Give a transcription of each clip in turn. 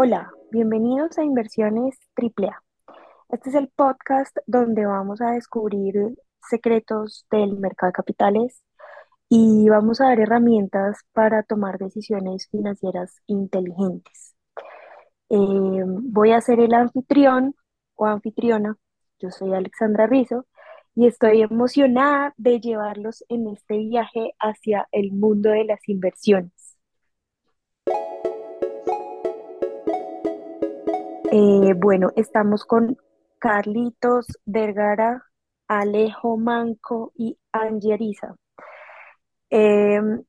Hola, bienvenidos a Inversiones AAA. Este es el podcast donde vamos a descubrir secretos del mercado de capitales y vamos a dar herramientas para tomar decisiones financieras inteligentes. Eh, voy a ser el anfitrión o anfitriona. Yo soy Alexandra Rizo y estoy emocionada de llevarlos en este viaje hacia el mundo de las inversiones. Eh, bueno, estamos con Carlitos Vergara, Alejo Manco y Angeriza. Em,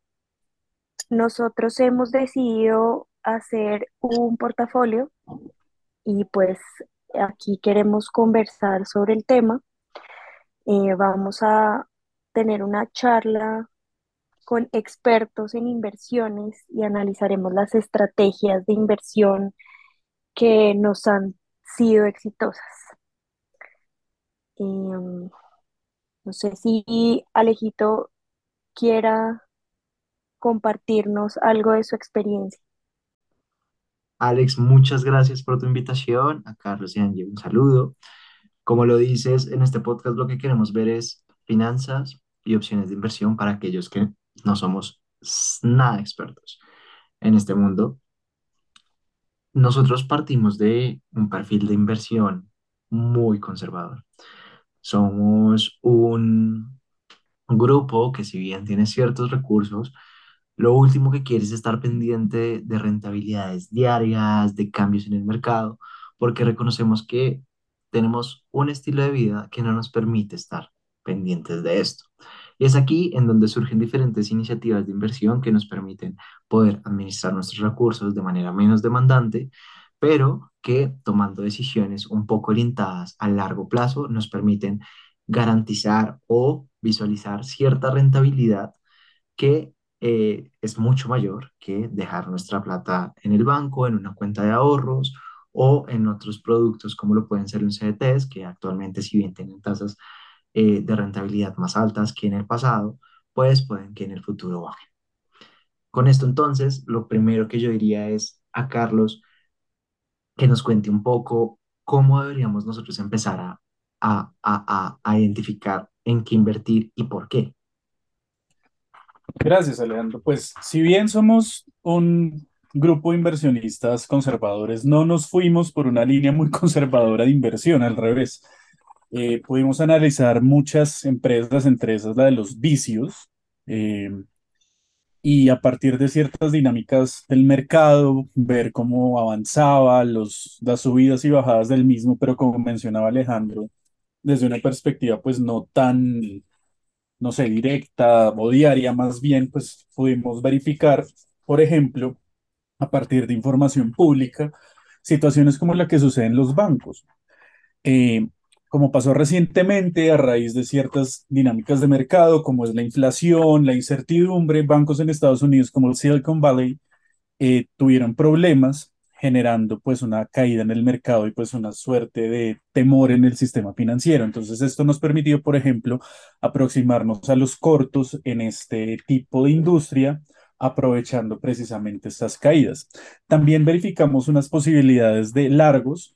nosotros hemos decidido hacer un portafolio y pues aquí queremos conversar sobre el tema. Eh, vamos a tener una charla con expertos en inversiones y analizaremos las estrategias de inversión que nos han sido exitosas. Em, no sé si Alejito quiera compartirnos algo de su experiencia. Alex, muchas gracias por tu invitación. A Carlos y Angie, un saludo. Como lo dices, en este podcast lo que queremos ver es finanzas y opciones de inversión para aquellos que no somos nada expertos en este mundo. Nosotros partimos de un perfil de inversión muy conservador. Somos un grupo que si bien tiene ciertos recursos, lo último que quiere es estar pendiente de rentabilidades diarias, de cambios en el mercado, porque reconocemos que tenemos un estilo de vida que no nos permite estar pendientes de esto. Y es aquí en donde surgen diferentes iniciativas de inversión que nos permiten poder administrar nuestros recursos de manera menos demandante, pero que tomando decisiones un poco orientadas a largo plazo nos permiten garantizar o visualizar cierta rentabilidad que eh, es mucho mayor que dejar nuestra plata en el banco, en una cuenta de ahorros o en otros productos como lo pueden ser un CDTs, que actualmente si bien tienen tasas eh, de rentabilidad más altas que en el pasado, pues pueden que en el futuro bajen. Con esto entonces, lo primero que yo diría es a Carlos que nos cuente un poco cómo deberíamos nosotros empezar a, a, a, a identificar en qué invertir y por qué. Gracias, Alejandro. Pues si bien somos un grupo de inversionistas conservadores, no nos fuimos por una línea muy conservadora de inversión, al revés. Eh, pudimos analizar muchas empresas, entre esas la de los vicios, eh, y a partir de ciertas dinámicas del mercado, ver cómo avanzaba, los, las subidas y bajadas del mismo, pero como mencionaba Alejandro, desde una perspectiva pues no tan, no sé, directa o diaria, más bien pues pudimos verificar, por ejemplo, a partir de información pública, situaciones como la que sucede en los bancos. Eh, como pasó recientemente a raíz de ciertas dinámicas de mercado, como es la inflación, la incertidumbre, bancos en Estados Unidos como el Silicon Valley eh, tuvieron problemas generando pues una caída en el mercado y pues una suerte de temor en el sistema financiero. Entonces esto nos permitió, por ejemplo, aproximarnos a los cortos en este tipo de industria aprovechando precisamente estas caídas. También verificamos unas posibilidades de largos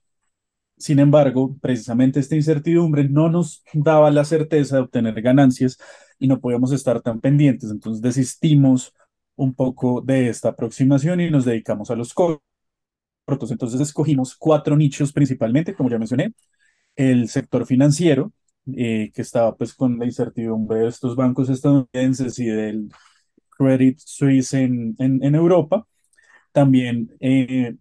sin embargo, precisamente esta incertidumbre no nos daba la certeza de obtener ganancias y no podíamos estar tan pendientes. Entonces desistimos un poco de esta aproximación y nos dedicamos a los cortos. Entonces escogimos cuatro nichos principalmente, como ya mencioné, el sector financiero, eh, que estaba pues con la incertidumbre de estos bancos estadounidenses y del Credit Suisse en, en, Europa. También eh,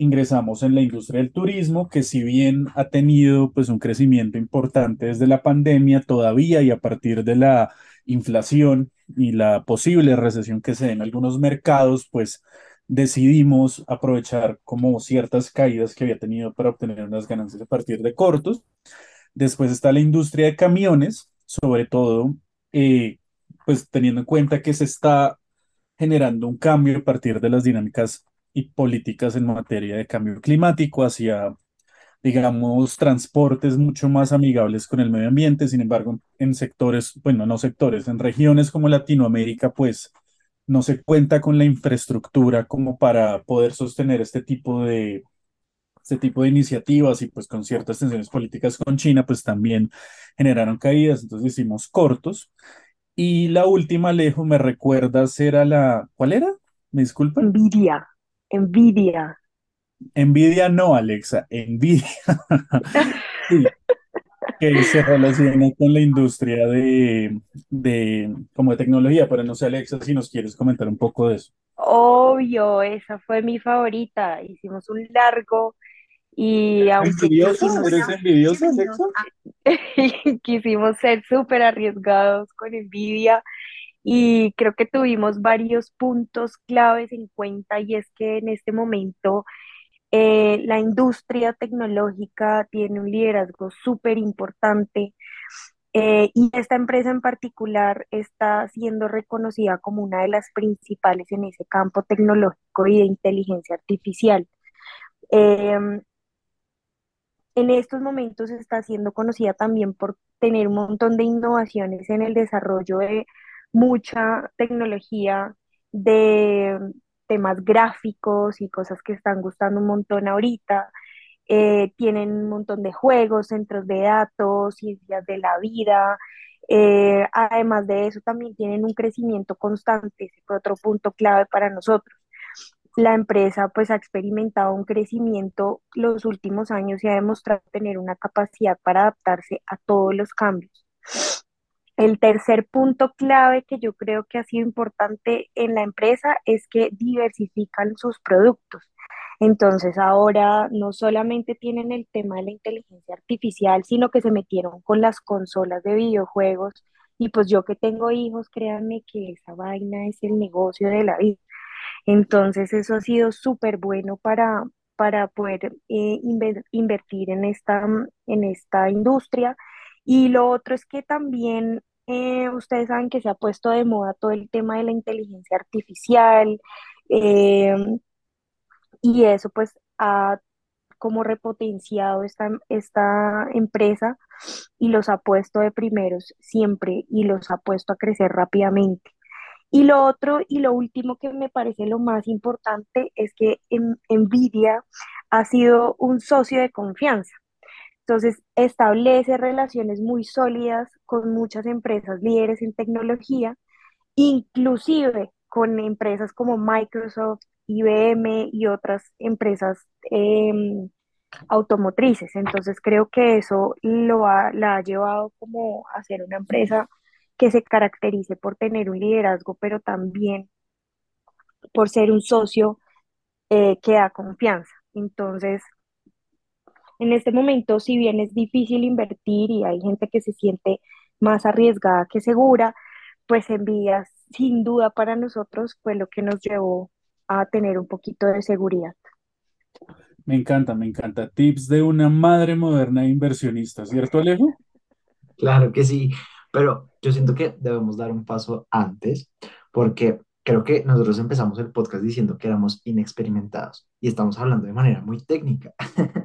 ingresamos en la industria del turismo, que si bien ha tenido pues un crecimiento importante desde la pandemia, todavía y a partir de la inflación y la posible recesión que se da en algunos mercados, pues decidimos aprovechar como ciertas caídas que había tenido para obtener unas ganancias a partir de cortos. Después está la industria de camiones, sobre todo, eh, pues teniendo en cuenta que se está generando un cambio a partir de las dinámicas y políticas en materia de cambio climático hacia, digamos, transportes mucho más amigables con el medio ambiente. Sin embargo, en sectores, bueno, no sectores, en regiones como Latinoamérica, pues no se cuenta con la infraestructura como para poder sostener este tipo de, este tipo de iniciativas y pues con ciertas tensiones políticas con China, pues también generaron caídas, entonces hicimos cortos. Y la última, Alejo, me recuerdas, era la, ¿cuál era? Me disculpa. Nvidia, Nvidia. Nvidia no, Alexa, Nvidia. Sí, que se relaciona con la industria de, de, como de tecnología, pero no sé, Alexa, si nos quieres comentar un poco de eso. Obvio, esa fue mi favorita. Hicimos un largo y aunque ¿Envidiosa? quisimos, ¿Eres envidiosa, Alexa? quisimos ser súper arriesgados con Nvidia y creo que tuvimos varios puntos claves en cuenta y es que en este momento eh, la industria tecnológica tiene un liderazgo súper importante eh, y esta empresa en particular está siendo reconocida como una de las principales en ese campo tecnológico y de inteligencia artificial. Em, en estos momentos está siendo conocida también por tener un montón de innovaciones en el desarrollo de mucha tecnología de temas gráficos y cosas que están gustando un montón ahorita. Eh, tienen un montón de juegos, centros de datos, ciencias de la vida. Eh, además de eso, también tienen un crecimiento constante, ese fue otro punto clave para nosotros. La empresa pues ha experimentado un crecimiento los últimos años y ha demostrado tener una capacidad para adaptarse a todos los cambios. El tercer punto clave que yo creo que ha sido importante en la empresa es que diversifican sus productos. Entonces ahora no solamente tienen el tema de la inteligencia artificial, sino que se metieron con las consolas de videojuegos. Y pues yo que tengo hijos, créanme que esa vaina es el negocio de la vida. Entonces eso ha sido súper bueno para, para poder eh, inver- invertir en esta, en esta industria. Y lo otro es que también eh, ustedes saben que se ha puesto de moda todo el tema de la inteligencia artificial eh, y eso pues ha como repotenciado esta, esta empresa y los ha puesto de primeros siempre y los ha puesto a crecer rápidamente. Y lo otro y lo último que me parece lo más importante es que en- Nvidia ha sido un socio de confianza. Entonces, establece relaciones muy sólidas con muchas empresas líderes en tecnología, inclusive con empresas como Microsoft, IBM y otras empresas em, automotrices. Entonces, creo que eso lo ha, la ha llevado como a ser una empresa que se caracterice por tener un liderazgo, pero también por ser un socio eh, que da confianza. Entonces, en este momento, si bien es difícil invertir y hay gente que se siente más arriesgada que segura, pues Nvidia sin duda para nosotros fue lo que nos llevó a tener un poquito de seguridad. Me encanta, me encanta. Tips de una madre moderna inversionista, ¿cierto, Alejo? Claro que sí, pero yo siento que debemos dar un paso antes, porque creo que nosotros empezamos el podcast diciendo que éramos inexperimentados y estamos hablando de manera muy técnica.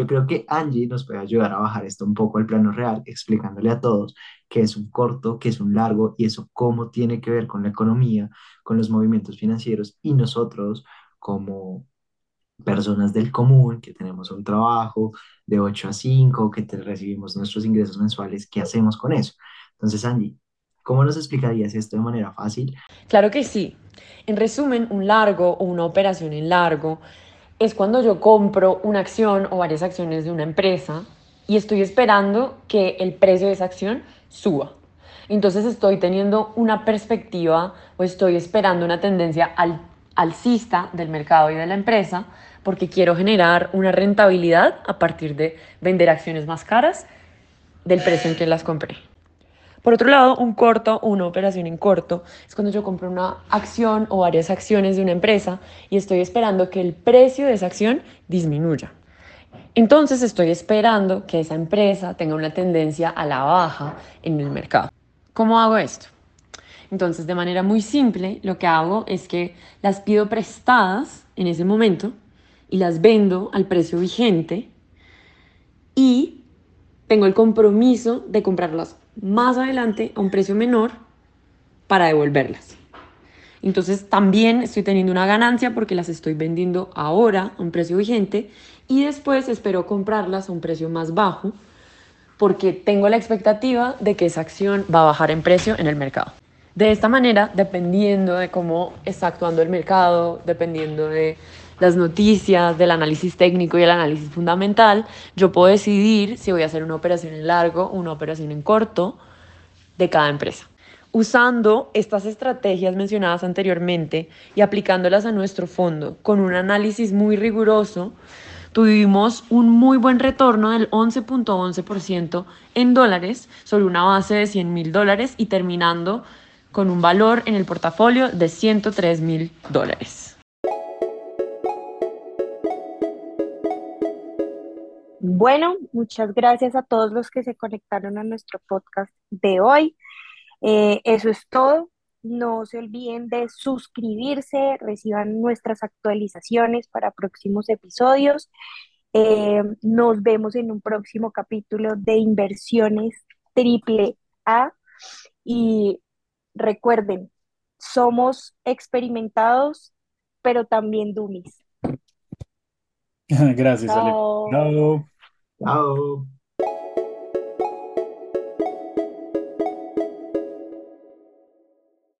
Yo creo que Angie nos puede ayudar a bajar esto un poco al plano real, explicándole a todos qué es un corto, qué es un largo y eso cómo tiene que ver con la economía, con los movimientos financieros y nosotros como personas del común, que tenemos un trabajo de 8 a 5, que te recibimos nuestros ingresos mensuales, ¿qué hacemos con eso? Entonces, Angie, ¿cómo nos explicarías esto de manera fácil? Claro que sí. En resumen, un largo o una operación en largo es cuando yo compro una acción o varias acciones de una empresa y estoy esperando que el precio de esa acción suba. Entonces estoy teniendo una perspectiva o estoy esperando una tendencia al, alcista del mercado y de la empresa porque quiero generar una rentabilidad a partir de vender acciones más caras del precio en que las compré. Por otro lado, un corto una operación en corto es cuando yo compro una acción o varias acciones de una empresa y estoy esperando que el precio de esa acción disminuya. Entonces estoy esperando que esa empresa tenga una tendencia a la baja en el mercado. ¿Cómo hago esto? Entonces, de manera muy simple, lo que hago es que las pido prestadas en ese momento y las vendo al precio vigente y tengo el compromiso de comprarlas más adelante a un precio menor para devolverlas. Entonces también estoy teniendo una ganancia porque las estoy vendiendo ahora a un precio vigente y después espero comprarlas a un precio más bajo porque tengo la expectativa de que esa acción va a bajar en precio en el mercado. De esta manera, dependiendo de cómo está actuando el mercado, dependiendo de las noticias, del análisis técnico y el análisis fundamental, yo puedo decidir si voy a hacer una operación en largo o una operación en corto de cada empresa. Usando estas estrategias mencionadas anteriormente y aplicándolas a nuestro fondo con un análisis muy riguroso, tuvimos un muy buen retorno del 11.11% en dólares sobre una base de 100 mil dólares y terminando con un valor en el portafolio de 103 mil dólares. Bueno, muchas gracias a todos los que se conectaron a nuestro podcast de hoy. Eh, eso es todo. No se olviden de suscribirse, reciban nuestras actualizaciones para próximos episodios. Eh, nos vemos en un próximo capítulo de Inversiones Triple A. Y recuerden, somos experimentados, pero también dummies. Gracias, Ale. Chao. Chao. Chao.